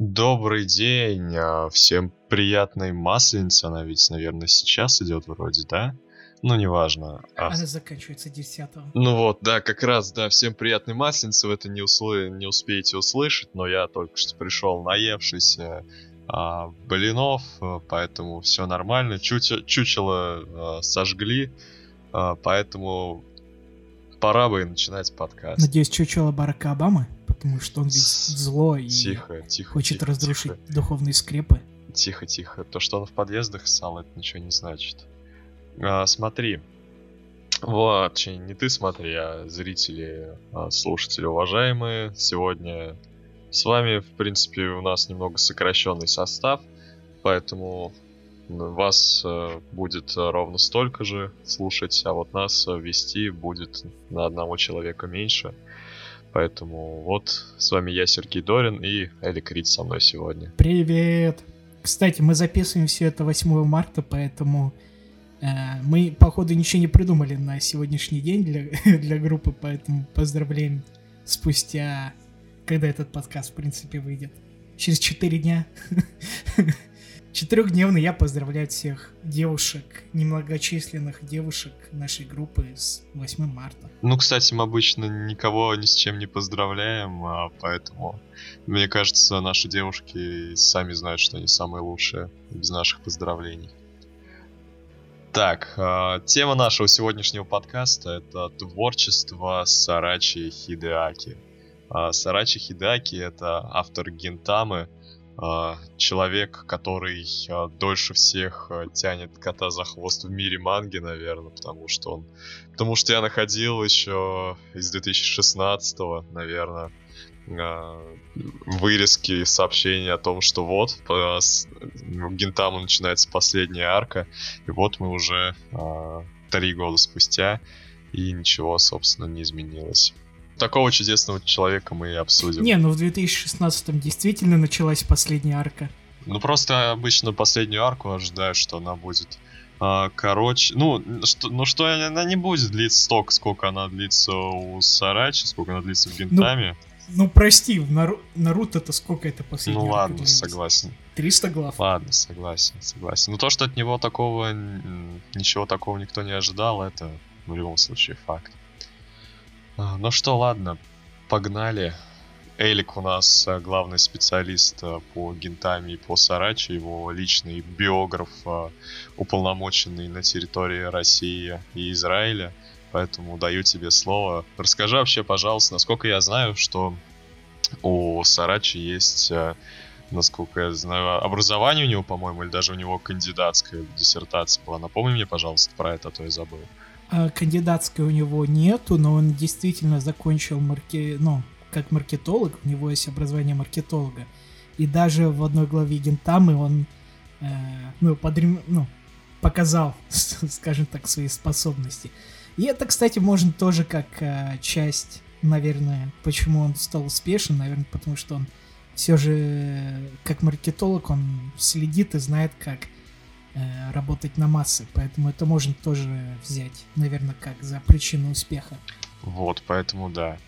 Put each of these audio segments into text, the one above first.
Добрый день, а, всем приятной масленицы, она ведь, наверное, сейчас идет вроде, да? Ну, неважно. А... Она заканчивается 10 Ну вот, да, как раз, да, всем приятной масленицы, вы это не, услы... не успеете услышать, но я только что пришел наевшийся а, блинов, а, поэтому все нормально. Чучело, чучело а, сожгли, а, поэтому пора бы начинать подкаст. Надеюсь, чучело Барака Обамы? потому что он ведь зло и тихо, тихо, хочет тихо, разрушить тихо. духовные скрепы. Тихо, тихо. То, что он в подъездах ссал, это ничего не значит. А, смотри. Вот, не ты смотри, а зрители, а, слушатели уважаемые. Сегодня с вами, в принципе, у нас немного сокращенный состав, поэтому вас э, будет ровно столько же слушать, а вот нас вести будет на одного человека меньше. Поэтому вот с вами я, Сергей Дорин, и Элик Рид со мной сегодня. Привет! Кстати, мы записываем все это 8 марта, поэтому э, мы, походу, ничего не придумали на сегодняшний день для, для группы, поэтому поздравляем спустя, когда этот подкаст, в принципе, выйдет. Через 4 дня. Четырехдневный я поздравляю всех девушек, немногочисленных девушек нашей группы с 8 марта. Ну, кстати, мы обычно никого ни с чем не поздравляем, а поэтому, мне кажется, наши девушки сами знают, что они самые лучшие без наших поздравлений. Так, э, тема нашего сегодняшнего подкаста это творчество Сарачи Хидеаки. Э, Сарачи Хидеаки это автор Гентамы, а, человек, который а, дольше всех а, тянет кота за хвост в мире манги, наверное, потому что он... Потому что я находил еще из 2016 наверное, вырезки сообщения о том, что вот по Гентаму начинается последняя арка, и вот мы уже три года спустя, и ничего, собственно, не изменилось такого чудесного человека мы и обсудим. Не, ну в 2016-м действительно началась последняя арка. Ну просто обычно последнюю арку ожидаю, что она будет а, короче. Ну что, ну что она не будет длиться столько, сколько она длится у Сарачи, сколько она длится в Гентаме. Ну, ну прости, в Нару... Наруто это сколько это последняя Ну ладно, длилась? согласен. 300 глав. Ладно, согласен, согласен. Но то, что от него такого, ничего такого никто не ожидал, это в любом случае факт. А, ну что, ладно, погнали. Элик у нас э, главный специалист э, по гентами и по Сарачи, его личный биограф, э, уполномоченный на территории России и Израиля. Поэтому даю тебе слово. Расскажи вообще, пожалуйста, насколько я знаю, что у Сарачи есть, насколько я знаю, образование у него, по-моему, или даже у него кандидатская диссертация была. Напомни мне, пожалуйста, про это, а то я забыл. А, кандидатской у него нету, но он действительно закончил марке... ну, как маркетолог, у него есть образование маркетолога. И даже в одной главе Гентамы он э, ну, подрем... ну, показал, скажем так, свои способности. И это, кстати, можно тоже как э, часть, наверное, почему он стал успешен, наверное, потому что он все же, как маркетолог, он следит и знает, как Э, работать на массы, поэтому это можно тоже взять, наверное, как за причину успеха. Вот, поэтому да.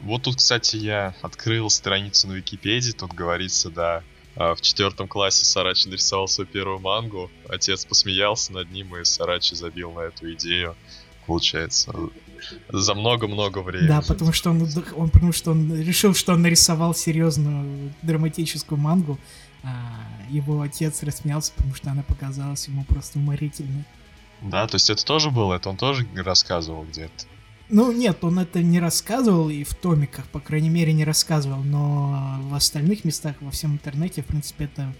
Вот тут, кстати, я открыл страницу на Википедии, тут говорится, да, а, в четвертом классе Сарачи нарисовал свою первую мангу, отец посмеялся над ним, и Сарачи забил на эту идею, получается, за много-много времени. Да, потому что он, он, потому что он решил, что он нарисовал серьезную драматическую мангу, а его отец рассмеялся, потому что она показалась ему просто уморительной. Да, то есть это тоже было, это он тоже рассказывал где-то? Ну нет, он это не рассказывал и в томиках, по крайней мере, не рассказывал, но в остальных местах, во всем интернете, в принципе, это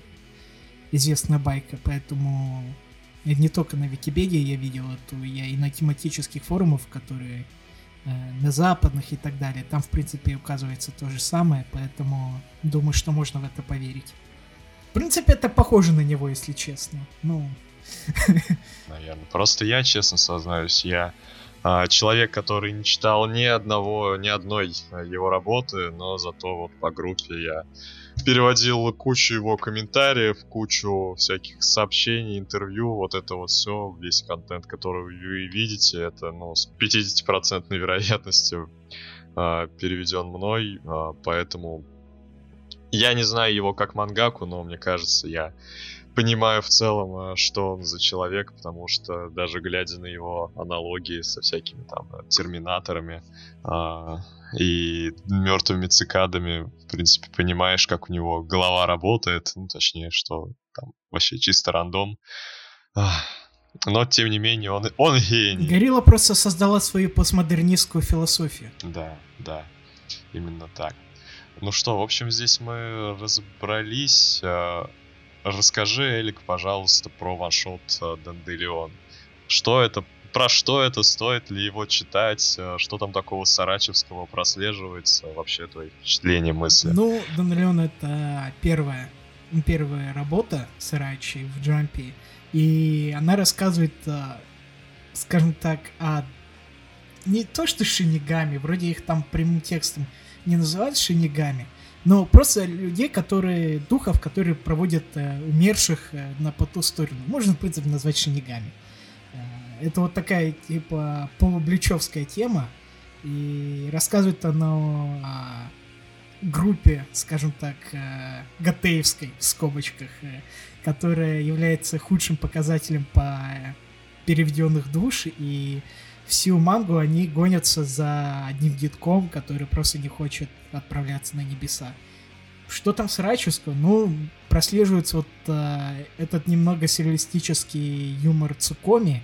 известная байка, поэтому не только на Википедии я видел эту, я и на тематических форумах, которые э, на западных и так далее. Там, в принципе, указывается то же самое, поэтому думаю, что можно в это поверить принципе, это похоже на него, если честно. Ну. Наверное. Просто я, честно сознаюсь, я а, человек, который не читал ни одного, ни одной его работы, но зато вот по группе я переводил кучу его комментариев, кучу всяких сообщений, интервью, вот это вот все, весь контент, который вы видите, это ну, с 50% вероятностью э, переведен мной, э, поэтому Я не знаю его как мангаку, но мне кажется, я понимаю в целом, э, что он за человек, потому что даже глядя на его аналогии со всякими там э, терминаторами э, и мертвыми цикадами, в принципе, понимаешь, как у него голова работает, ну, точнее, что там вообще чисто рандом. Но, тем не менее, он, он гений. Горилла просто создала свою постмодернистскую философию. Да, да, именно так. Ну что, в общем, здесь мы разобрались. Э, расскажи, Элик, пожалуйста, про ваншот э, Данделион. Что это, про что это, стоит ли его читать, э, что там такого Сарачевского прослеживается, вообще твои впечатления, мысли? Ну, Данделион это первая, первая работа Сарачи в Джампе, и она рассказывает, скажем так, о не то что шинигами, вроде их там прямым текстом не называют шинигами, но просто людей, которые, духов, которые проводят э, умерших э, на по ту сторону. Можно, в принципе, назвать шинигами. Э, это вот такая, типа, полубличевская тема, и рассказывает она о группе, скажем так, э, гатеевской, в скобочках, э, которая является худшим показателем по переведенных душ, и всю мангу они гонятся за одним гитком, который просто не хочет отправляться на небеса. Что там с Рачевского? Ну, прослеживается вот э, этот немного сюрреалистический юмор Цукоми.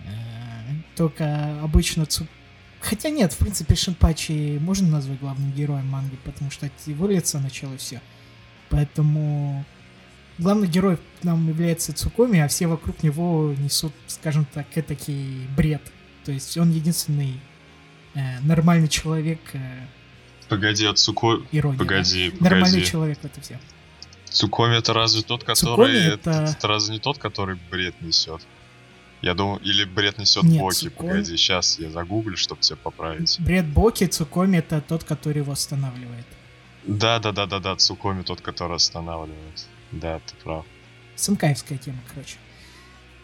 Э, только обычно Цу... Хотя нет, в принципе, Шинпачи можно назвать главным героем манги, потому что от его лица начало все. Поэтому главный герой нам является Цукоми, а все вокруг него несут, скажем так, этакий бред то есть он единственный э, нормальный человек. Э, погоди, от Цуко... Ирония, погоди, да? погоди. Нормальный человек это все. Цукоми это разве тот, который... Это... Это, это разве не тот, который бред несет? Я думаю, или бред несет Нет, Боки. Цукоми... Погоди, сейчас я загуглю, чтобы тебя поправить. Бред Боки, Цукоми это тот, который его останавливает. Да, да, да, да, да, Цукоми тот, который останавливает. Да, ты прав. Сынкаевская тема, короче.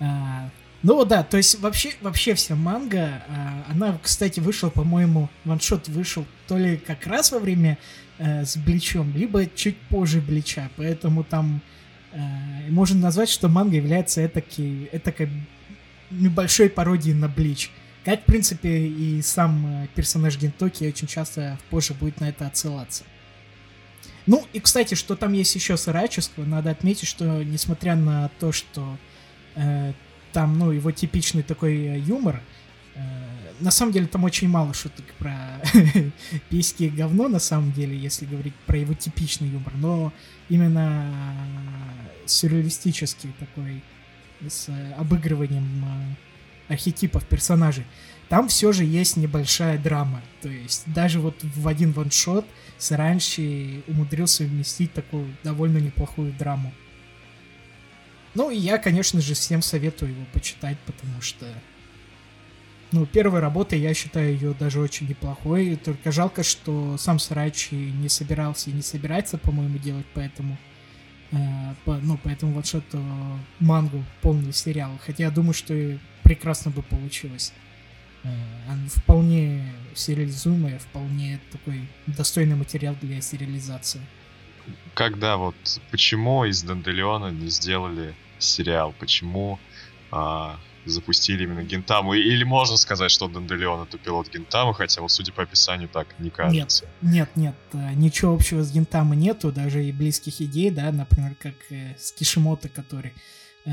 А, ну да, то есть вообще, вообще вся манга, а, она, кстати, вышла, по-моему, ваншот вышел то ли как раз во время э, с Бличом, либо чуть позже Блича, поэтому там э, можно назвать, что манга является этакой, этакой небольшой пародией на Блич. Как, в принципе, и сам э, персонаж Гентоки очень часто позже будет на это отсылаться. Ну, и, кстати, что там есть еще с Ираческого, надо отметить, что, несмотря на то, что э, там, ну, его типичный такой э, юмор. Э, на самом деле там очень мало шуток про письки и говно, на самом деле, если говорить про его типичный юмор, но именно сюрреалистический такой, с обыгрыванием э, архетипов персонажей. Там все же есть небольшая драма. То есть даже вот в один ваншот Саранши умудрился вместить такую довольно неплохую драму. Ну, и я, конечно же, всем советую его почитать, потому что... Ну, первая работа, я считаю ее даже очень неплохой. Только жалко, что сам Сарачи не собирался и не собирается, по-моему, делать, поэтому... Э, по, ну, поэтому вот что-то мангу полный сериал. Хотя я думаю, что прекрасно бы получилось. Э, он вполне сериализуемый, вполне такой достойный материал для сериализации. Когда вот почему из Данделеона не сделали сериал, почему а, запустили именно Гентаму. Или можно сказать, что Данделеон это пилот Гентамы, хотя вот судя по описанию так не кажется. Нет, нет, нет, э, ничего общего с Гентамой нету, даже и близких идей, да, например, как э, с Кишимото, который э,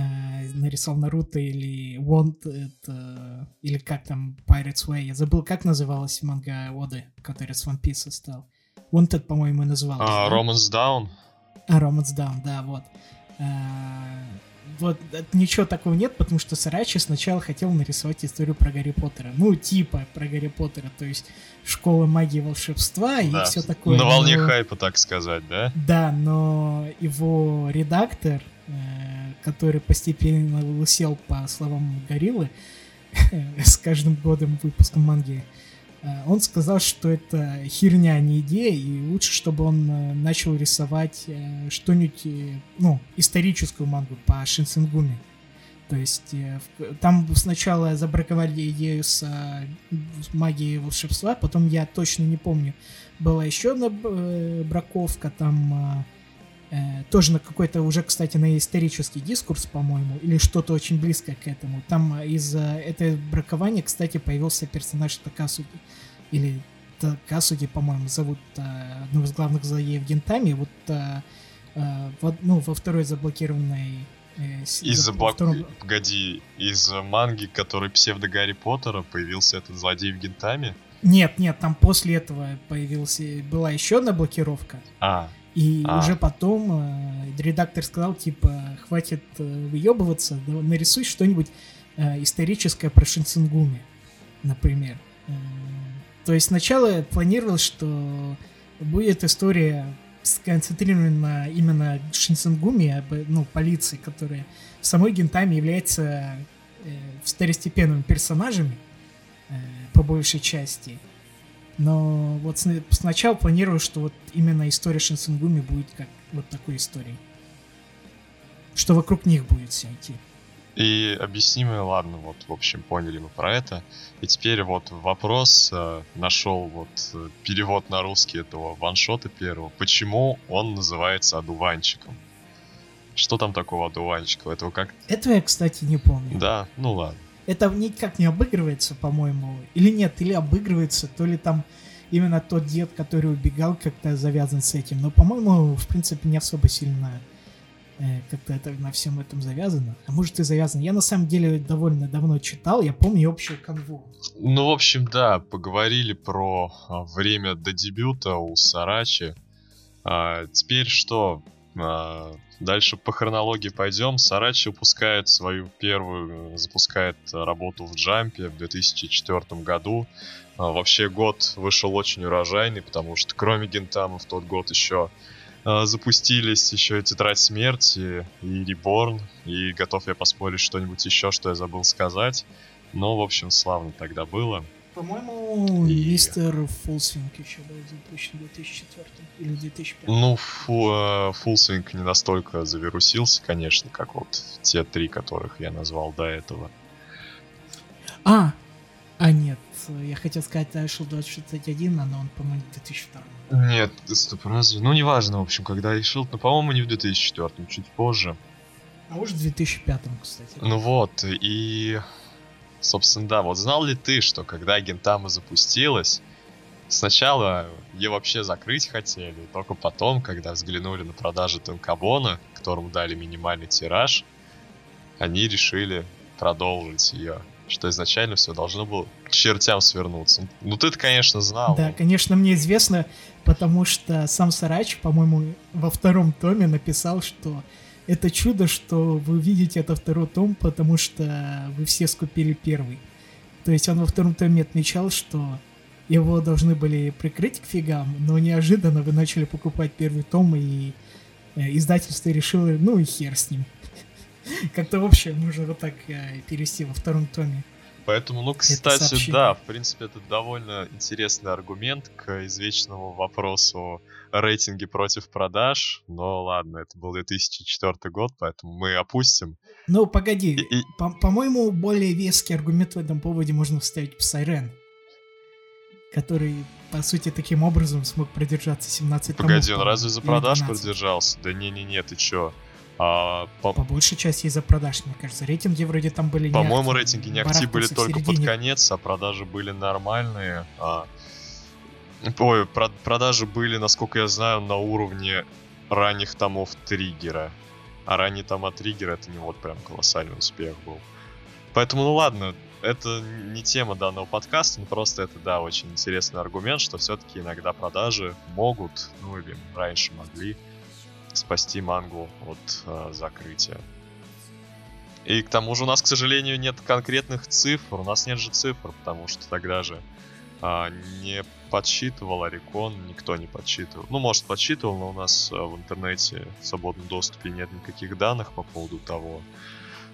нарисовал Наруто или Want, это, или как там Pirates Way, я забыл, как называлась манга Оды, который с One Piece стал. Wanted, по-моему, назывался. А, да? Romance Down? А, Romance Down, да, вот. А, вот ничего такого нет, потому что Сарачи сначала хотел нарисовать историю про Гарри Поттера. Ну, типа про Гарри Поттера, то есть школа магии и волшебства и все такое. На волне но... хайпа, так сказать, да? Да, но его редактор, э, который постепенно лысел по словам Гориллы, с каждым годом выпуска манги, Э, он сказал, что это херня, а не идея, и лучше, чтобы он э, начал рисовать э, что-нибудь, ну, историческую мангу по Шинсенгуме. То есть э, там сначала забраковали идею с, э, магией волшебства, потом я точно не помню. Была еще одна э, браковка, там э, тоже на какой-то уже, кстати, на исторический дискурс, по-моему, или что-то очень близкое к этому. Там из-за этого бракования, кстати, появился персонаж Такасуки, или Такасуки, по-моему, зовут э, одного из главных злодеев Гентами. Вот э, э, в, ну, во второй заблокированной Э, из блок... втором... Погоди, из манги, который псевдо Гарри Поттера, появился этот злодей в Гентаме? Нет, нет, там после этого появился, была еще одна блокировка. А. И а. уже потом э, редактор сказал, типа, хватит э, выебываться, нарисуй что-нибудь э, историческое про Шинсенгуми, например. Э, то есть сначала планировалось, что будет история сконцентрирована именно Шинсенгуми, ну, полиции, которая в самой Гентаме является э, второстепенными персонажами, э, по большей части. Но вот сначала планирую, что вот именно история Шинсенгуми будет как вот такой историей. Что вокруг них будет все идти. И объяснимое, ладно, вот, в общем, поняли мы про это. И теперь вот вопрос, э, нашел вот э, перевод на русский этого ваншота первого. Почему он называется одуванчиком? Что там такого одуванчика? Этого как... Этого я, кстати, не помню. Да, ну ладно. Это никак не обыгрывается, по-моему. Или нет, или обыгрывается, то ли там именно тот дед, который убегал, как-то завязан с этим. Но, по-моему, в принципе, не особо сильно Э, как-то это на всем этом завязано. А может и завязано. Я на самом деле довольно давно читал, я помню общую канву. Ну, в общем, да, поговорили про а, время до дебюта у Сарачи. А, теперь что? А, дальше по хронологии пойдем. Сарачи выпускает свою первую, запускает работу в Джампе в 2004 году. А, вообще год вышел очень урожайный, потому что кроме Гентама в тот год еще а, запустились еще и Тетрадь Смерти, и Реборн, и готов я поспорить что-нибудь еще, что я забыл сказать. Но, в общем, славно тогда было. По-моему, и... мистер Фулсвинг еще был запущен в 2004 или 2005. Ну, фу, э, Фулсвинг не настолько завирусился, конечно, как вот те три, которых я назвал до этого. А, а нет, я хотел сказать Айшел 2061, но он, по-моему, в 2002. Нет, стоп, разве? Ну, неважно, в общем, когда решил, но, по-моему, не в 2004, чуть позже. А может, в 2005, кстати. Ну вот, и... Собственно, да, вот знал ли ты, что когда Гентама запустилась, сначала ее вообще закрыть хотели, только потом, когда взглянули на продажи Танкабона, которому дали минимальный тираж, они решили продолжить ее что изначально все должно было к чертям свернуться. Ну ты-то, конечно, знал. Да, конечно, мне известно, потому что сам Сарач, по-моему, во втором томе написал, что это чудо, что вы видите это второй том, потому что вы все скупили первый. То есть он во втором томе отмечал, что его должны были прикрыть к фигам, но неожиданно вы начали покупать первый том, и э, издательство решило, ну и хер с ним. Как-то вообще можно вот так э, перевести во втором томе. Поэтому, ну, кстати, да, в принципе, это довольно интересный аргумент к извечному вопросу рейтинги против продаж. Но ладно, это был 2004 год, поэтому мы опустим. Ну, погоди, и, и... По- по-моему, более веский аргумент в этом поводе можно вставить Psyren, который, по сути, таким образом смог продержаться 17 Погоди, он разве за продаж продержался? Да не-не-не, ты чё? А, по... по большей части из-за продаж, мне кажется. Рейтинги вроде там были По-моему, рейтинги не актив были только под конец, а продажи были нормальные. А... Ой, про- продажи были, насколько я знаю, на уровне ранних томов Триггера. А ранний тома Триггера это не вот прям колоссальный успех был. Поэтому, ну ладно, это не тема данного подкаста, но просто это, да, очень интересный аргумент, что все-таки иногда продажи могут, ну или раньше могли, спасти мангу от э, закрытия. И к тому же у нас, к сожалению, нет конкретных цифр. У нас нет же цифр, потому что тогда же а, не подсчитывал Орикон, никто не подсчитывал. Ну, может, подсчитывал, но у нас а, в интернете в свободном доступе нет никаких данных по поводу того,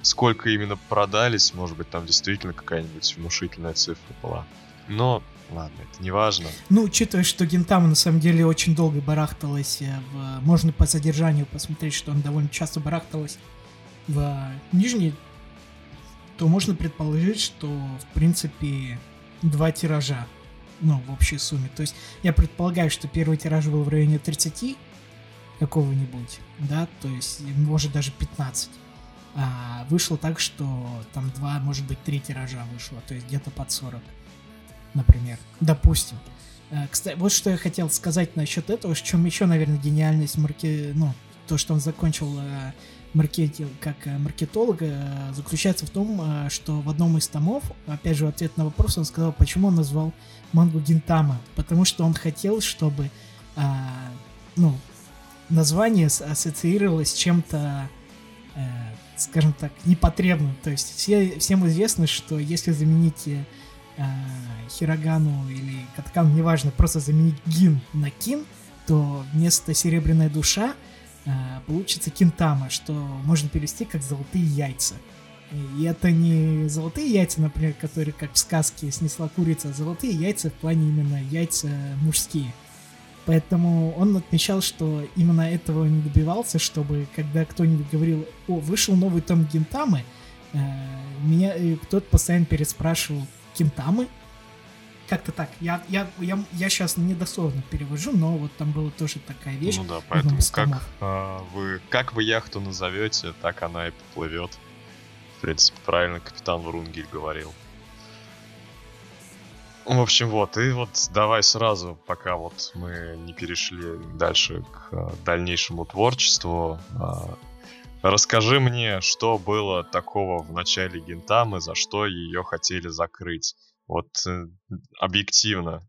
сколько именно продались. Может быть, там действительно какая-нибудь внушительная цифра была. Но Ладно, это не важно. Ну, учитывая, что Гентама на самом деле очень долго барахталась э, в... Можно по содержанию посмотреть, что он довольно часто барахталась в нижней то можно предположить, что, в принципе, два тиража, ну, в общей сумме. То есть я предполагаю, что первый тираж был в районе 30 какого-нибудь, да, то есть, может, даже 15. А вышло так, что там два, может быть, три тиража вышло, то есть где-то под 40, например. Допустим. Э, кстати, вот что я хотел сказать насчет этого, в чем еще, наверное, гениальность марки... ну, то, что он закончил э, маркетинг как э, маркетолог, заключается в том, что в одном из томов, опять же, в ответ на вопрос, он сказал, почему он назвал мангу Гинтама. Потому что он хотел, чтобы, ну, название ассоциировалось с чем-то, скажем так, непотребным. То есть все, всем известно, что если заменить э, Хирогану или Каткану, неважно, просто заменить Гин на Кин, то вместо Серебряная душа э, получится Кинтама, что можно перевести как Золотые яйца. И это не золотые яйца, например, которые, как в сказке, снесла курица, а золотые яйца в плане именно яйца мужские. Поэтому он отмечал, что именно этого не добивался, чтобы когда кто-нибудь говорил, о, вышел новый том Гинтамы, э, меня кто-то постоянно переспрашивал, Кентамы. Как-то так. Я, я, я, я сейчас недословно перевожу, но вот там была тоже такая вещь. Ну да, поэтому как, а, вы, как вы яхту назовете, так она и поплывет. В принципе, правильно капитан Врунгель говорил. В общем, вот, и вот давай сразу, пока вот мы не перешли дальше к а, дальнейшему творчеству, а, Расскажи мне, что было такого в начале Гентамы, за что ее хотели закрыть. Вот э, объективно.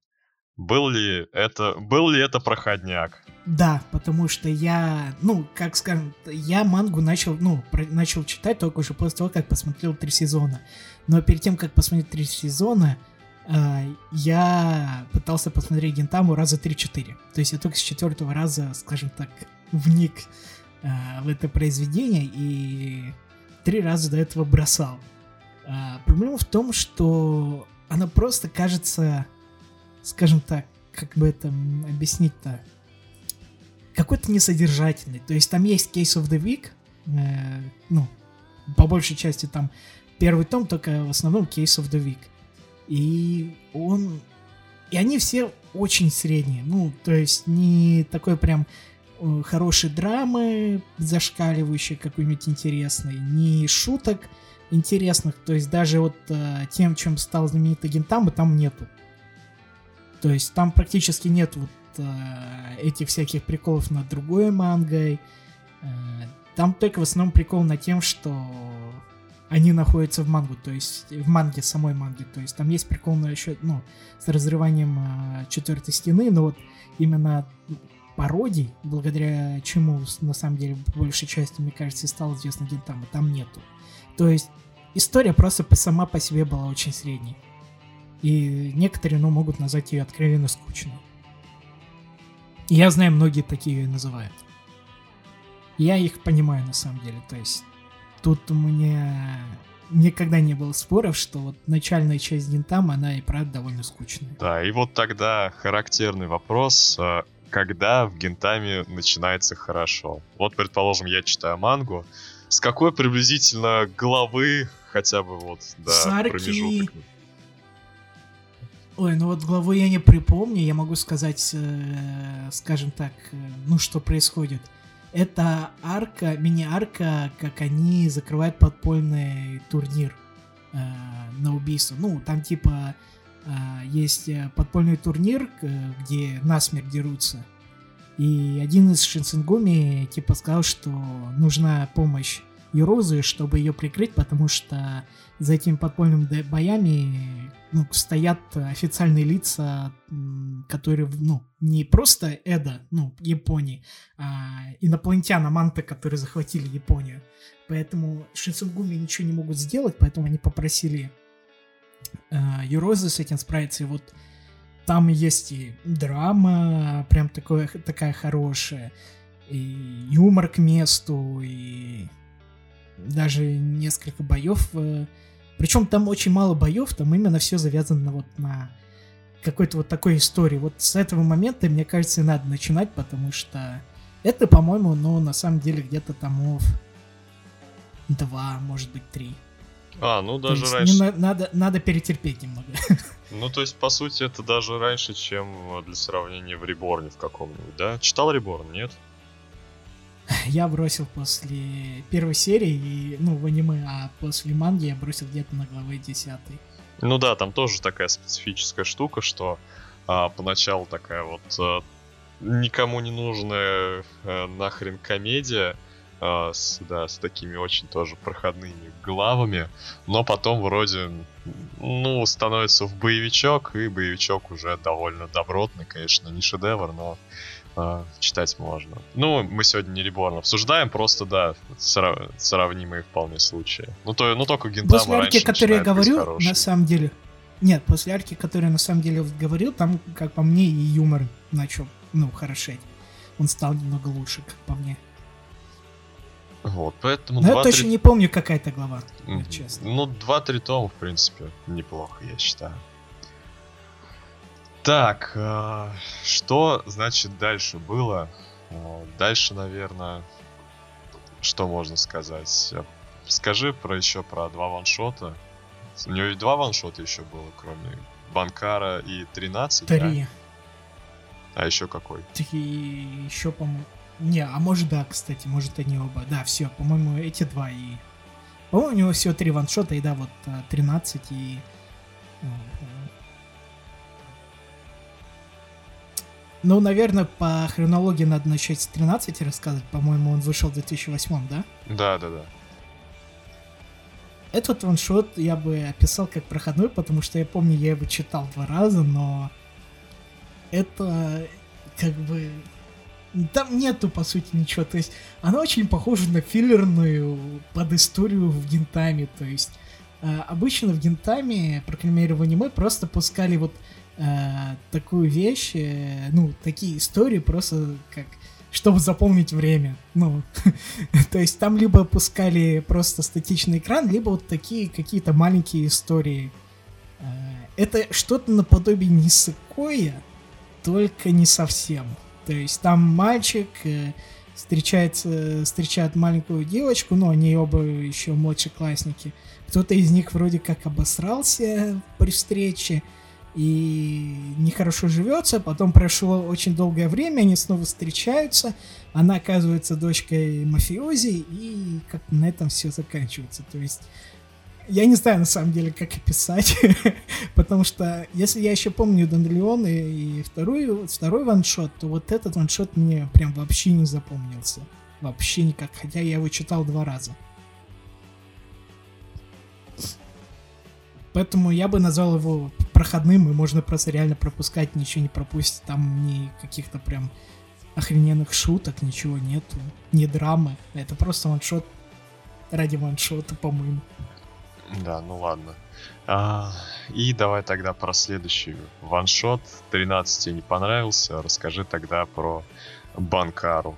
Был ли это, был ли это проходняк? Да, потому что я, ну, как скажем, я мангу начал, ну, про, начал читать только уже после того, как посмотрел три сезона. Но перед тем, как посмотреть три сезона, э, я пытался посмотреть Гентаму раза 3-4. То есть я только с четвертого раза, скажем так, вник э, в это произведение и три раза до этого бросал. Э, проблема в том, что она просто кажется, скажем так, как бы это объяснить-то, какой-то несодержательный. То есть там есть Case of the Week, э, ну, по большей части там первый том, только в основном Case of the Week. И он... И они все очень средние. Ну, то есть не такой прям хорошей драмы, зашкаливающей какой-нибудь интересной, ни шуток интересных, то есть даже вот э, тем, чем стал знаменитый Гентама, там нету. То есть там практически нет вот э, этих всяких приколов над другой мангой. Э, там только в основном прикол на тем, что они находятся в мангу, то есть в манге, самой манге. То есть там есть прикол на еще, ну, с разрыванием э, четвертой стены, но вот именно пародий, благодаря чему, на самом деле, по большей части, мне кажется, и стал известен Гентама, там нету. То есть история просто сама по себе была очень средней. И некоторые, ну, могут назвать ее откровенно скучной. И я знаю, многие такие ее называют. Я их понимаю, на самом деле. То есть тут у меня никогда не было споров, что вот начальная часть Гентама, она и правда довольно скучная. Да, и вот тогда характерный вопрос. Когда в Гентаме начинается хорошо. Вот, предположим, я читаю мангу. С какой приблизительно главы хотя бы вот, да, Сарки... промежуток? Ой, ну вот главу я не припомню, я могу сказать, э, скажем так, э, ну что происходит. Это арка, мини-арка, как они закрывают подпольный турнир э, на убийство. Ну, там типа есть э, подпольный турнир, где насмерть дерутся. И один из Шинсенгуми типа сказал, что нужна помощь Юрозы, чтобы ее прикрыть, потому что за этими подпольными боями ну, стоят официальные лица, которые, ну, не просто Эда, ну, Японии, а инопланетяна Манта, которые захватили Японию. Поэтому Шинсенгуми ничего не могут сделать, поэтому они попросили Юрозы с этим справиться. И вот там есть и драма, прям такое, такая хорошая, и юмор к месту, и даже несколько боев. Э, Причем там очень мало боев, там именно все завязано вот на какой-то вот такой истории. Вот с этого момента, мне кажется, и надо начинать, потому что это, по-моему, ну, на самом деле где-то томов два, может быть, три. А, ну даже То раньше. не на- надо, надо перетерпеть немного. Ну, то есть, по сути, это даже раньше, чем э, для сравнения в Реборне в каком-нибудь, да? Читал Реборн, нет? Я бросил после первой серии, и, ну, в аниме, а после манги я бросил где-то на главе 10. Ну да, там тоже такая специфическая штука, что а, поначалу такая вот а, никому не нужная а, нахрен комедия, а, с, да, с такими очень тоже проходными главами, но потом вроде, ну, становится в боевичок, и боевичок уже довольно добротный, конечно, не шедевр, но а, читать можно. Ну, мы сегодня не Реборн обсуждаем, просто, да, сра- сравнимые вполне случаи. Ну, то, ну только Гинтама После арки, которую я говорю, на самом деле... Нет, после арки, которую я на самом деле говорил, там, как по мне, и юмор начал, ну, хорошеть. Он стал немного лучше, как по мне. Вот, поэтому Но я 2-3 точно не помню, какая это глава, вот честно. Ну, 2-3 тома, в принципе, неплохо, я считаю. Так, а, что, значит, дальше было? А, Дальше, наверное, что можно сказать? А, Скажи про еще про два ваншота. У него ведь два ваншота еще было, кроме Банкара и 13, да? Три. А еще какой? Три еще, по-моему... Не, а может да, кстати, может они оба. Да, все, по-моему, эти два и... По-моему, у него всего три ваншота, и да, вот а, 13 и... м, м. Ну, наверное, по хронологии надо начать с 13 рассказывать. По-моему, он вышел в 2008, да? Да, да, да. Этот ваншот я бы описал как проходной, потому что я помню, я его читал два раза, но это как бы... Там нету, по сути, ничего. То есть, она очень похожа на филлерную под историю в Гентаме. То есть, э, обычно в Гентаме, по крайней мере в аниме, просто пускали вот э, такую вещь, э, ну, такие истории просто как чтобы заполнить время. Ну, то есть там либо пускали просто статичный экран, либо вот такие какие-то маленькие истории. Э, Это что-то наподобие Нисакоя, только не совсем. То есть там мальчик э, встречается, встречает маленькую девочку, но они оба еще младшеклассники. Кто-то из них вроде как обосрался при встрече и нехорошо живется. Потом прошло очень долгое время, они снова встречаются. Она оказывается дочкой мафиози, и как на этом все заканчивается. То есть я не знаю на самом деле, как описать, потому что если я еще помню Дандлеон и, и второй, второй ваншот, то вот этот ваншот мне прям вообще не запомнился. Вообще никак, хотя я его читал два раза. Поэтому я бы назвал его проходным, и можно просто реально пропускать, ничего не пропустить. Там ни каких-то прям охрененных шуток, ничего нету, ни драмы. Это просто ваншот ради ваншота, по-моему. Да, ну ладно. А, и давай тогда про следующий ваншот. 13 тебе не понравился. Расскажи тогда про Банкару.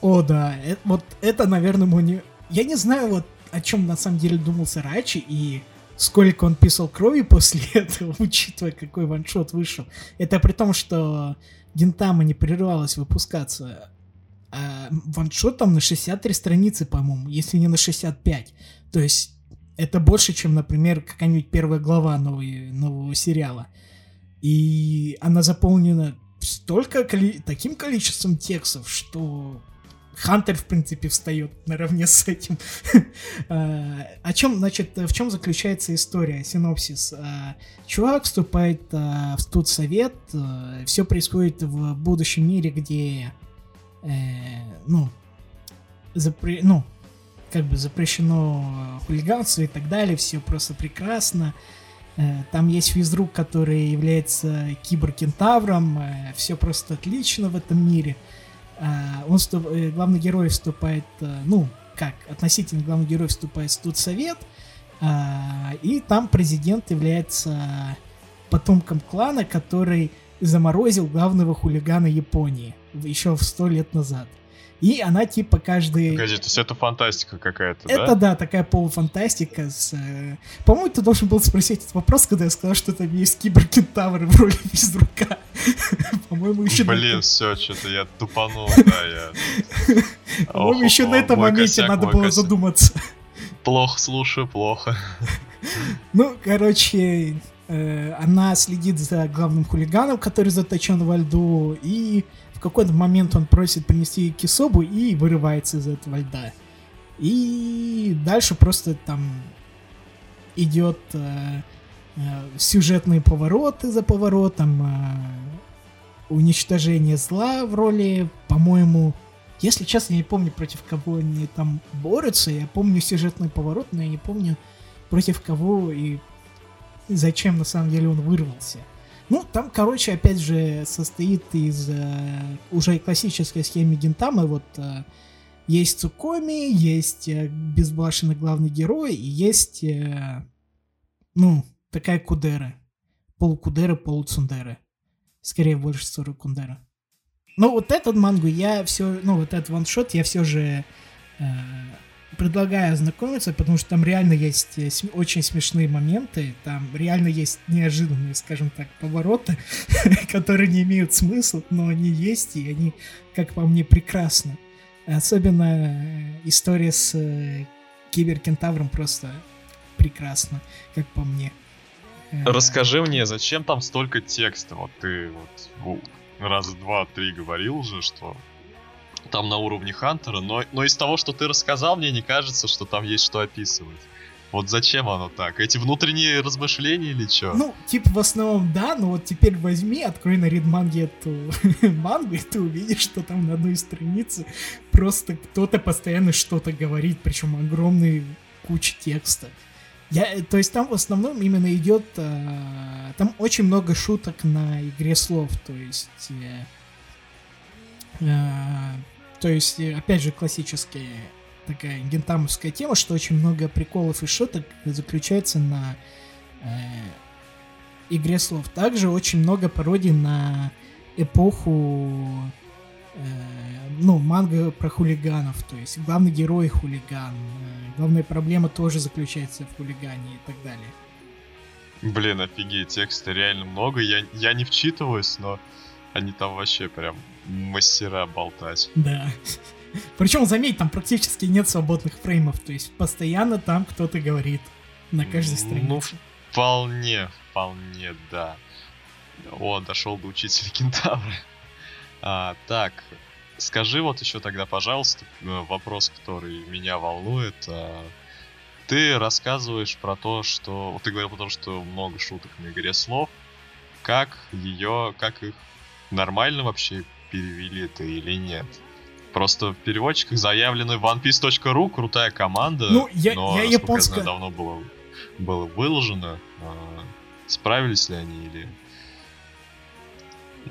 О, да, э- вот это, наверное, не... Я не знаю, вот о чем на самом деле думал Сарачи и сколько он писал крови после этого, учитывая, какой ваншот вышел. Это при том, что Гентама не прерывалась выпускаться. А ваншот там на 63 страницы, по-моему, если не на 65. То есть это больше, чем, например, какая-нибудь первая глава новой, нового сериала. И она заполнена столько коли- таким количеством текстов, что Хантер, в принципе, встает наравне с этим. А, О чем, значит, в чем заключается история, синопсис? А, Чувак вступает а, в студсовет, все происходит в будущем мире, где, э, ну, запре- ну, как бы запрещено хулиганство и так далее, все просто прекрасно. Э, Там есть физрук, который является киберкентавром, все просто отлично в этом мире. Он вступ- э, главный герой вступает, э, ну, как, относительно главный герой вступает в студсовет, а, и там президент является потомком клана, который заморозил главного хулигана Японии еще в сто лет назад. И она типа каждый... Погоди, то есть это фантастика какая-то, Это да? да, такая полуфантастика. С, э, По-моему, ты должен был спросить этот вопрос, когда я сказал, что там есть киберкентавр в роли физрука. По-моему, еще на Блин, этом- все, что-то я тупанул, да, я... по-моему, еще на этом моменте надо было задуматься. Плохо слушаю, плохо. Ну, короче, она следит за главным хулиганом, который заточен во льду, и в какой-то момент он просит принести кисобу и вырывается из этого льда. И дальше просто там идет э, э, сюжетные повороты за поворотом, э, уничтожение зла в роли, по-моему, если честно, я не помню, против кого они там борются. Я помню сюжетный поворот, но я не помню, против кого и зачем на самом деле он вырвался. Ну, там, короче, опять же, состоит из э, уже классической схемы Гентамы. Вот э, есть Цукоми, есть э, безбашенный главный герой, и есть, э, ну, такая Кудера. Полукудера, полуцундера. Скорее, больше ссоры Кундера. Ну, вот этот мангу я все, ну, вот этот ваншот я все же э, предлагаю ознакомиться, потому что там реально есть э, очень смешные моменты, там реально есть неожиданные, скажем так, повороты, которые не имеют смысла, но они есть, и они, как по мне, прекрасны. Особенно э, история с э, киберкентавром просто прекрасна, как по мне. Расскажи мне, зачем там столько текста? Вот ты вот раза два-три говорил уже, что там на уровне Хантера, но, но из того, что ты рассказал, мне не кажется, что там есть что описывать. Вот зачем оно так? Эти внутренние размышления или что? Ну, типа, в основном, да, но вот теперь возьми, открой на Ридманге эту мангу, и ты увидишь, что там на одной странице просто кто-то постоянно что-то говорит, причем огромный куча текста. Я, то есть там в основном именно идет, э, там очень много шуток на игре слов, то есть, э, э, то есть, опять же, классическая такая гентамовская тема, что очень много приколов и шуток заключается на э, игре слов. Также очень много пародий на эпоху Э, ну, манга про хулиганов, то есть главный герой хулиган, э, главная проблема тоже заключается в хулигане и так далее. Блин, офигеть, текста реально много, я, я не вчитываюсь, но они там вообще прям мастера болтать. Да. Причем, заметь, там практически нет свободных фреймов, то есть постоянно там кто-то говорит на каждой ну, странице. Ну, вполне, вполне, да. О, дошел до учителя кентавра. А, так, скажи вот еще тогда, пожалуйста, э, вопрос, который меня волнует. А, ты рассказываешь про то, что... Вот ты говорил про то, что много шуток на игре слов. Как ее... Как их нормально вообще перевели это или нет? Просто в переводчиках заявлены onepiece.ru, крутая команда, ну, я, но, я японская... давно было, было выложено. А, справились ли они или...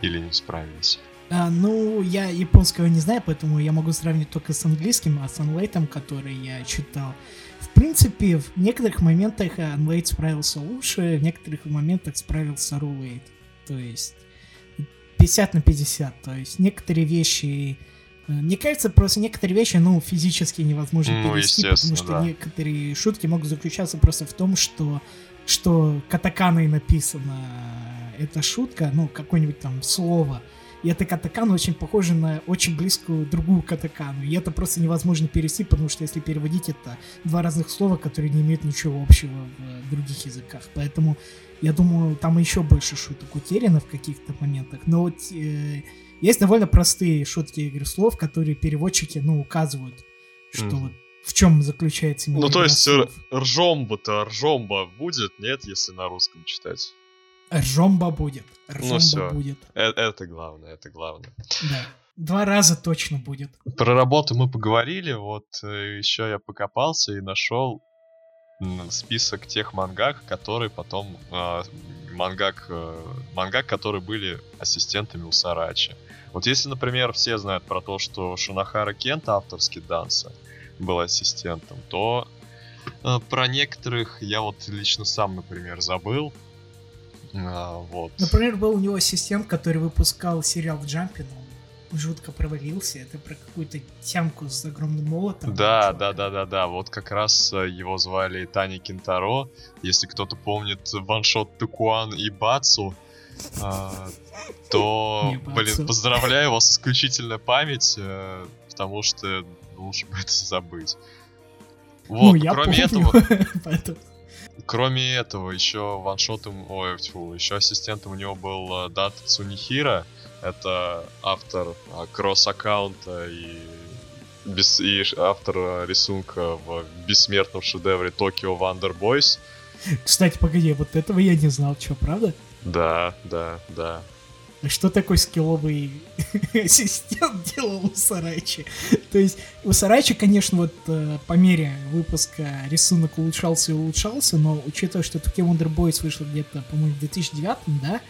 Или не справились? А, ну, я японского не знаю, поэтому я могу сравнить только с английским, а с анлейтом, который я читал. В принципе, в некоторых моментах анлейт справился лучше, в некоторых моментах справился рулейт. То есть 50 на 50. То есть некоторые вещи... Э, мне кажется, просто некоторые вещи, ну, физически невозможно ну, перевести, потому что да. некоторые шутки могут заключаться просто в том, что что катаканой написана эта шутка, ну, какое-нибудь там слово, и эта катакана очень похожа на очень близкую другую катакану. И это просто невозможно перевести, потому что если переводить это два разных слова, которые не имеют ничего общего в других языках. Поэтому я думаю, там еще больше шуток утеряно в каких-то моментах. Но вот э, есть довольно простые шутки игры слов, которые переводчики, ну, указывают, что mm. вот в чем заключается Ну, то есть слов. ржомба-то ржомба будет, нет, если на русском читать? Ржомба будет. Ржомба ну, все. будет. Это, это главное, это главное. Да. Два раза точно будет. Про работу мы поговорили, вот э, еще я покопался и нашел список тех мангак, которые потом э, мангак, э, мангак, которые были ассистентами у Сарачи. Вот если, например, все знают про то, что Шунахара Кент, авторский данса, был ассистентом, то э, про некоторых я вот лично сам, например, забыл. А, вот. Например, был у него ассистент, который выпускал сериал в Джампе, но жутко провалился. Это про какую-то тямку с огромным молотом. Да, да, да, да, да. Вот как раз э, его звали Таня Кентаро. Если кто-то помнит ваншот Тукуан и Бацу, а, то, блин, поздравляю вас, исключительная память, э, потому что лучше бы это забыть. Вот, ну, я кроме этого, кроме этого, еще ваншотом, ой, тьфу, еще ассистентом у него был э, Дата Цунихира. Это автор э, кросс-аккаунта и, бес- и автор э, рисунка в бессмертном шедевре Токио Вандер Бойс. Кстати, погоди, вот этого я не знал, что, правда? Да, да, да. А Что такой скилловый ассистент делал у Сарайчи? То есть у Сарайчи, конечно, вот э, по мере выпуска рисунок улучшался и улучшался, но учитывая, что Tokyo Wonder Boys вышло где-то, по-моему, в 2009, да?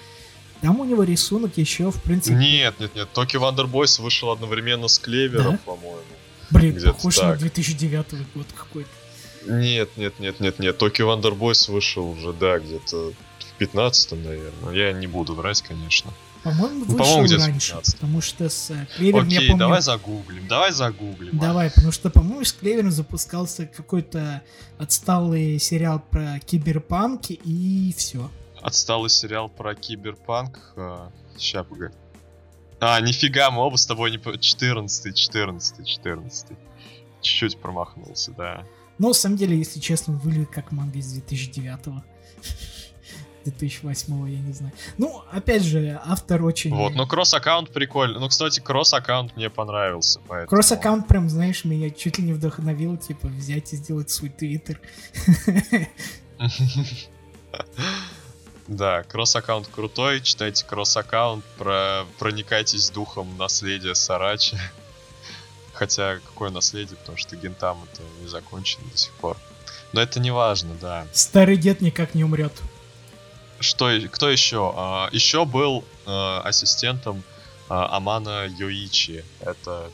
Там у него рисунок еще, в принципе... Нет, нет, нет. Tokyo Wonder Boys вышел одновременно с Клевером, Да? по-моему. Блин, похож на так. 2009 год какой-то. Нет, нет, нет, нет, нет. Tokyo Wonder Boys вышел уже, да, где-то в 15 наверное. Я не буду врать, конечно. По-моему, Ну, вышел по-моему, где-то раньше, 15. потому что с э, Клевером, я Окей, помню... давай загуглим, давай загуглим. а. Давай, потому что, по-моему, с Клевером запускался какой-то отсталый сериал про киберпанк и все. Отсталый сериал про киберпанк. Ща, погоди. А, нифига, мы оба с тобой не... по- 14 14 14 Чуть-чуть промахнулся, да. Но, на самом деле, если честно, выглядит как манга из 2009 2008 я не знаю. Ну, опять же, автор очень... Вот, но кросс-аккаунт прикольный. Ну, кстати, кросс-аккаунт мне понравился, поэтому... Кросс-аккаунт прям, знаешь, меня чуть ли не вдохновил, типа, взять и сделать свой твиттер. Да, кросс-аккаунт крутой, читайте кросс-аккаунт, про... проникайтесь духом наследия Сарачи. Хотя, какое наследие, потому что Гентам это не закончено до сих пор. Но это не важно, да. Старый дед никак не умрет. Что, и- кто еще? А, еще был а, ассистентом а, Амана Йоичи. Это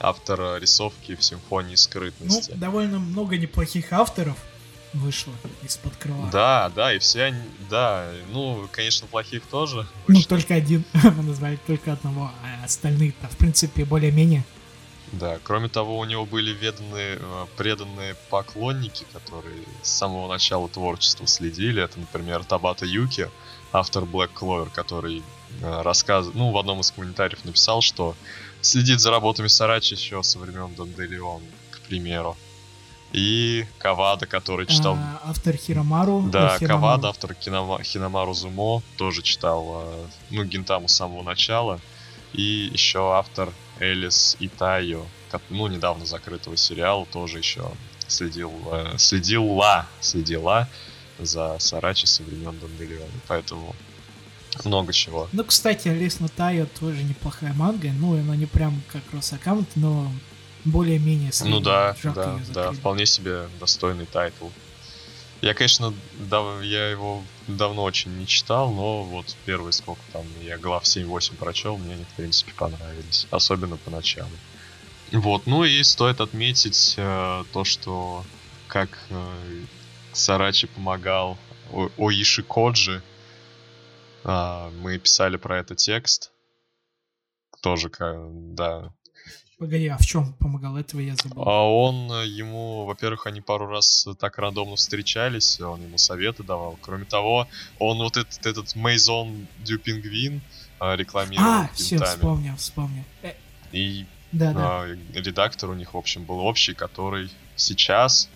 автор рисовки в симфонии Ну, скрытности. довольно много неплохих авторов вышло из-под крыла. Да, да, и все они, да, ну, конечно, плохих тоже. Ну, только один. Мы назвали только одного, а остальные-то, в принципе, более-менее. Да, кроме того, у него были веданные, э, преданные поклонники, которые с самого начала творчества следили. Это, например, Табата Юки, автор Black Clover, который э, рассказывает, ну, в одном из комментариев написал, что следит за работами Сарачи еще со времен Данделион, к примеру. И Кавада, который читал... А, автор Хиромару. Да, э, Хиромару. Кавада, автор Кинома- Хиномару Зумо, тоже читал, э, ну, Гинтаму с самого начала. И еще автор Элис Итайо, ну, недавно закрытого сериала, тоже еще следил, э, следила, следила за Сарачи со времен Данделиона. Поэтому много чего. Ну, кстати, Лес Тайо тоже неплохая манга. Ну, она не прям как Росаккаунт, но более-менее средняя. Ну да, да, да, вполне себе достойный тайтл. Я, конечно, дав- я его давно очень не читал, но вот первые сколько там, я глав 7-8 прочел, мне они, в принципе, понравились. Особенно поначалу. Вот, ну и стоит отметить э, то, что как э, Сарачи помогал О- Оиши Коджи. А, мы писали про это текст. Тоже, да, Погоди, а в чем помогал? Этого я забыл. а он э, ему, во-первых, они пару раз так рандомно встречались, он ему советы давал. Кроме того, он вот этот, этот Мейзон Дю Пингвин а, рекламировал А, все, вспомнил, вспомнил. Э, И да, да. а, редактор у них, в общем, был общий, который сейчас,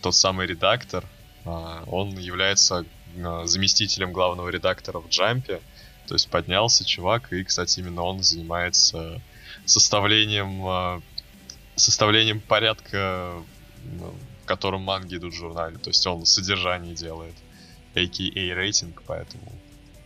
тот самый редактор, он является заместителем главного редактора в Джампе. То есть поднялся чувак, и, кстати, именно он занимается составлением, а, составлением порядка, ну, в котором манги идут в журнале. То есть он содержание делает, a.k.a. рейтинг, поэтому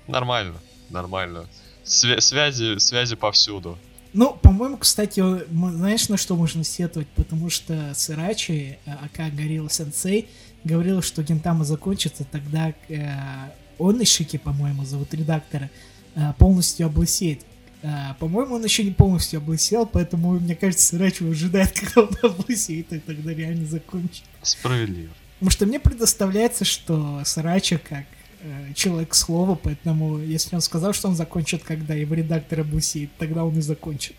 нормально, нормально. Свя- связи, связи повсюду. Ну, по-моему, кстати, знаешь, на что можно сетовать? Потому что Сырачи, э, ака Горилла Сенсей, говорил, что Гентама закончится, тогда э, он Ишики, по-моему, зовут редактора, э, полностью облысеет. Э, по-моему, он еще не полностью облысел, поэтому, мне кажется, Сырачи ожидает, когда он облысеет, и тогда реально закончит. Справедливо. Потому что мне предоставляется, что Сарачи как э, человек слова, поэтому если он сказал, что он закончит, когда его редактор облысеет, тогда он и закончит.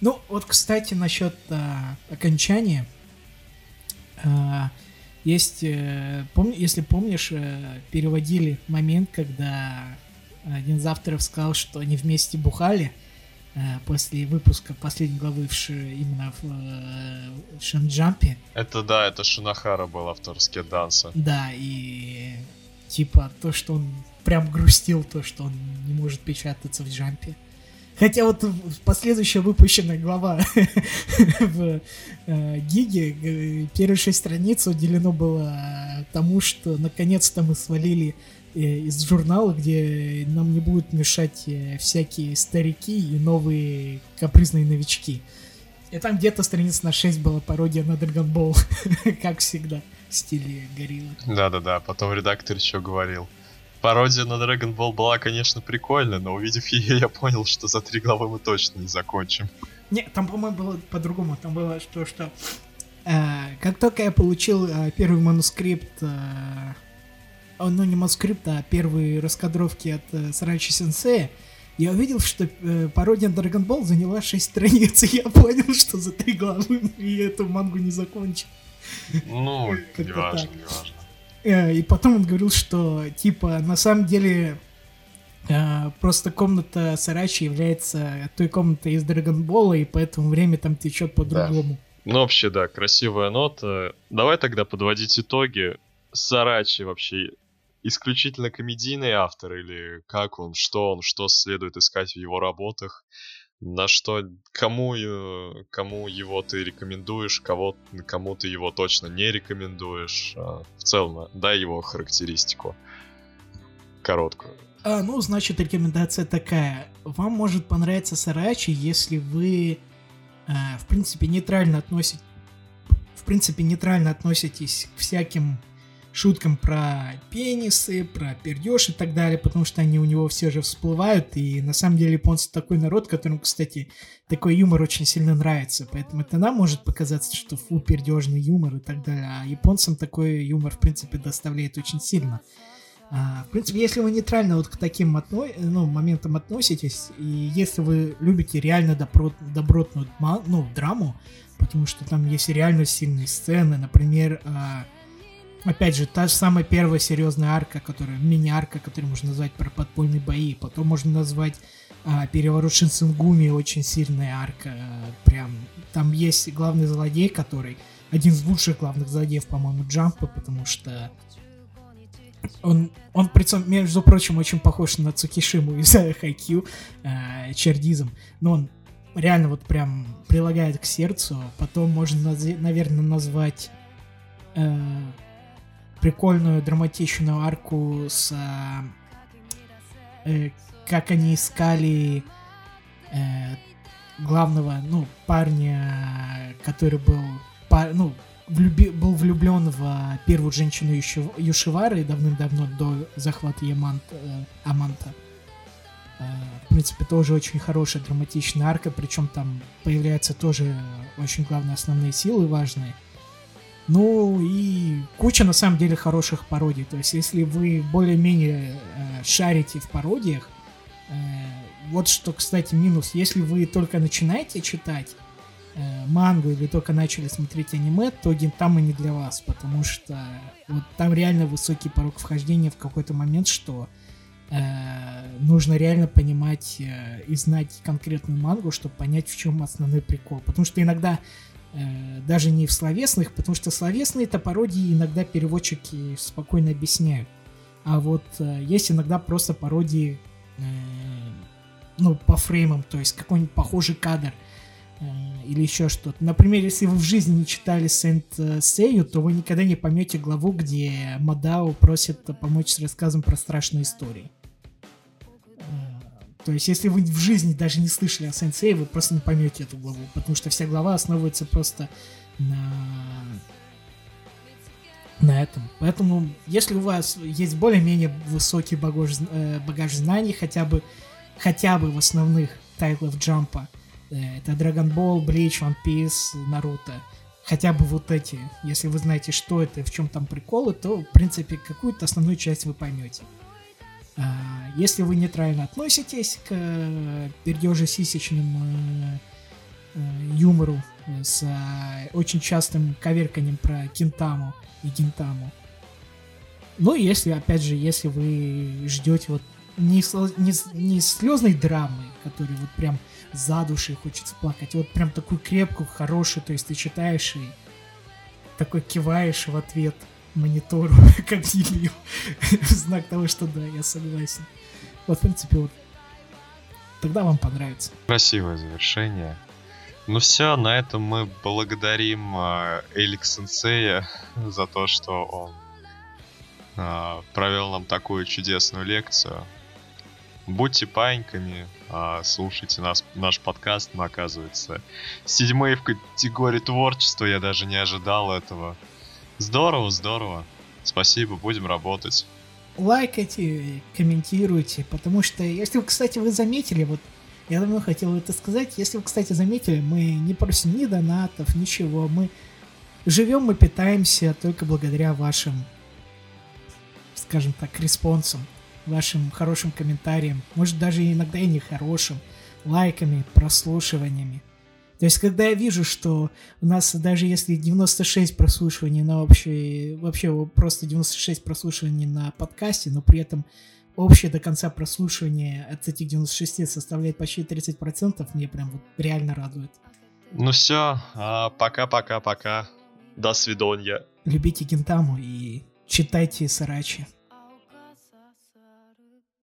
Ну, вот, кстати, насчет а, окончания. А, есть, э, пом- если помнишь, э, переводили момент, когда один из авторов сказал, что они вместе бухали, э, после выпуска последней главы в Ши, именно в э, Шанджампе. Это да, это Шинахара был автор скет-данса. Да, и типа то, что он прям грустил, то, что он не может печататься в джампе. Хотя вот последующая выпущенная глава в э, Гиге, э, первые шесть страниц уделено было тому, что наконец-то мы свалили из журнала, где нам не будут мешать э, всякие старики и новые капризные новички. И там где-то страница на 6 была пародия на Dragon Ball, как всегда, в стиле гориллы. Да-да-да, потом редактор еще говорил. Пародия на Dragon Ball была, конечно, прикольная, но увидев ее, я понял, что за три главы мы точно не закончим. Не, там, по-моему, было по-другому. Там было что, что... Э, как только я получил э, первый манускрипт... Э, ну, не манускрипт, а первые раскадровки от э, Сарачи Сенсея, я увидел, что э, пародия на Dragon Ball заняла 6 страниц, и я понял, что за три главы и эту мангу не закончил. Ну, не важно, не важно. Э, и потом он говорил, что, типа, на самом деле, э, просто комната Сарачи является той комнатой из Драгонбола, и поэтому время там течет по-другому. Да. Ну, вообще, да, красивая нота. Давай тогда подводить итоги. Сарачи вообще исключительно комедийный автор или как он, что он, что следует искать в его работах, на что, кому, кому его ты рекомендуешь, кого, кому ты его точно не рекомендуешь. А, в целом, дай его характеристику короткую. А, ну, значит, рекомендация такая. Вам может понравиться Сарачи, если вы, а, в принципе, нейтрально относитесь в принципе, нейтрально относитесь к всяким шуткам про пенисы, про пердеж и так далее, потому что они у него все же всплывают, и на самом деле японцы такой народ, которому, кстати, такой юмор очень сильно нравится, поэтому это нам может показаться, что фу, пердежный юмор и так далее, а японцам такой юмор, в принципе, доставляет очень сильно. А, в принципе, если вы нейтрально вот к таким отно... ну, моментам относитесь, и если вы любите реально добро... добротную ну, драму, потому что там есть реально сильные сцены, например, а, Опять же, та же самая первая серьезная арка, которая мини-арка, которую можно назвать про подпольные бои. Потом можно назвать а, переворот Шинсенгуми, очень сильная арка. А, прям там есть главный злодей, который один из лучших главных злодеев, по-моему, Джампа, потому что он, он, между прочим, очень похож на Цукишиму из Хайкью, э, Чердизом, но он реально вот прям прилагает к сердцу. Потом можно, наверное, назвать э, прикольную драматичную арку с э, как они искали э, главного, ну, парня, который был, пар, ну, влюби, был влюблен в первую женщину Юшивары давным-давно до захвата Ямант, э, Аманта. Э, в принципе, тоже очень хорошая драматичная арка, причем там появляются тоже очень главные основные силы важные. Ну и куча на самом деле хороших пародий. То есть если вы более-менее э, шарите в пародиях, э, вот что, кстати, минус. Если вы только начинаете читать э, мангу или только начали смотреть аниме, то Гентама не для вас, потому что вот там реально высокий порог вхождения в какой-то момент, что э, нужно реально понимать э, и знать конкретную мангу, чтобы понять, в чем основной прикол. Потому что иногда даже не в словесных, потому что словесные это пародии иногда переводчики спокойно объясняют. А вот э, есть иногда просто пародии, э, ну, по фреймам, то есть какой-нибудь похожий кадр э, или еще что-то. Например, если вы в жизни не читали Сент Сейю, то вы никогда не поймете главу, где Мадао просит помочь с рассказом про страшные истории. То есть, если вы в жизни даже не слышали о сенсее, вы просто не поймете эту главу, потому что вся глава основывается просто на на этом. Поэтому, если у вас есть более-менее высокий багаж, э, багаж знаний, хотя бы хотя бы в основных тайтлах джампа, э, это Dragon Ball, Bleach, One Piece, Naruto, хотя бы вот эти, если вы знаете, что это в чем там приколы, то, в принципе, какую-то основную часть вы поймете. А, если вы нейтрально относитесь к э, пердеже-сисечному э, юмору с э, очень частым коверканием про Кентаму и Гентаму, ну, если, опять же, если вы ждете вот не, не, не слезной драмы, которой вот прям за душей хочется плакать, вот прям такую крепкую, хорошую, то есть ты читаешь и такой киваешь в ответ монитору, как дебил. Знак того, что да, я согласен. Вот, в принципе, вот тогда вам понравится. Красивое завершение. Ну все, на этом мы благодарим э, Элик Сенсея за то, что он э, провел нам такую чудесную лекцию. Будьте паиньками, э, слушайте нас, наш подкаст, мы, оказывается, седьмые в категории творчества, я даже не ожидал этого. Здорово, здорово. Спасибо, будем работать лайкайте, комментируйте, потому что, если вы, кстати, вы заметили, вот я давно хотел это сказать, если вы, кстати, заметили, мы не просим ни донатов, ничего, мы живем, мы питаемся только благодаря вашим, скажем так, респонсам, вашим хорошим комментариям, может даже иногда и не хорошим, лайками, прослушиваниями. То есть, когда я вижу, что у нас даже если 96 прослушиваний на общее, вообще просто 96 прослушиваний на подкасте, но при этом общее до конца прослушивания от этих 96 составляет почти 30%, мне прям вот реально радует. Ну все, а, пока-пока-пока. До свидания. Любите Гентаму и читайте Сарачи.